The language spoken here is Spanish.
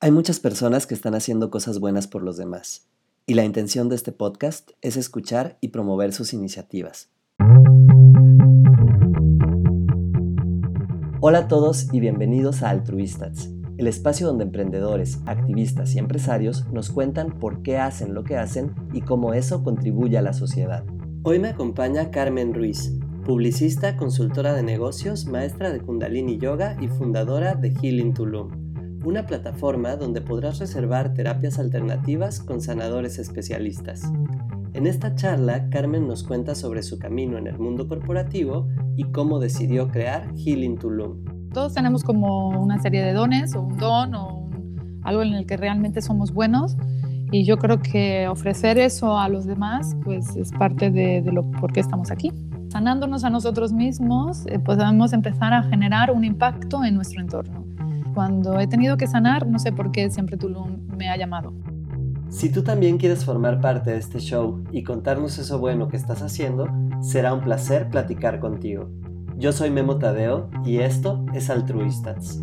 Hay muchas personas que están haciendo cosas buenas por los demás, y la intención de este podcast es escuchar y promover sus iniciativas. Hola a todos y bienvenidos a Altruistas, el espacio donde emprendedores, activistas y empresarios nos cuentan por qué hacen lo que hacen y cómo eso contribuye a la sociedad. Hoy me acompaña Carmen Ruiz, publicista, consultora de negocios, maestra de Kundalini Yoga y fundadora de Healing Tulum una plataforma donde podrás reservar terapias alternativas con sanadores especialistas. En esta charla, Carmen nos cuenta sobre su camino en el mundo corporativo y cómo decidió crear Healing Tulum. Todos tenemos como una serie de dones o un don o algo en el que realmente somos buenos y yo creo que ofrecer eso a los demás pues es parte de, lo por qué estamos aquí. Sanándonos a nosotros mismos eh, podemos empezar a generar un impacto en nuestro entorno cuando he tenido que sanar, no sé por qué siempre Tulum me ha llamado. Si tú también quieres formar parte de este show y contarnos eso bueno que estás haciendo, será un placer platicar contigo. Yo soy Memo Tadeo y esto es Altruistas.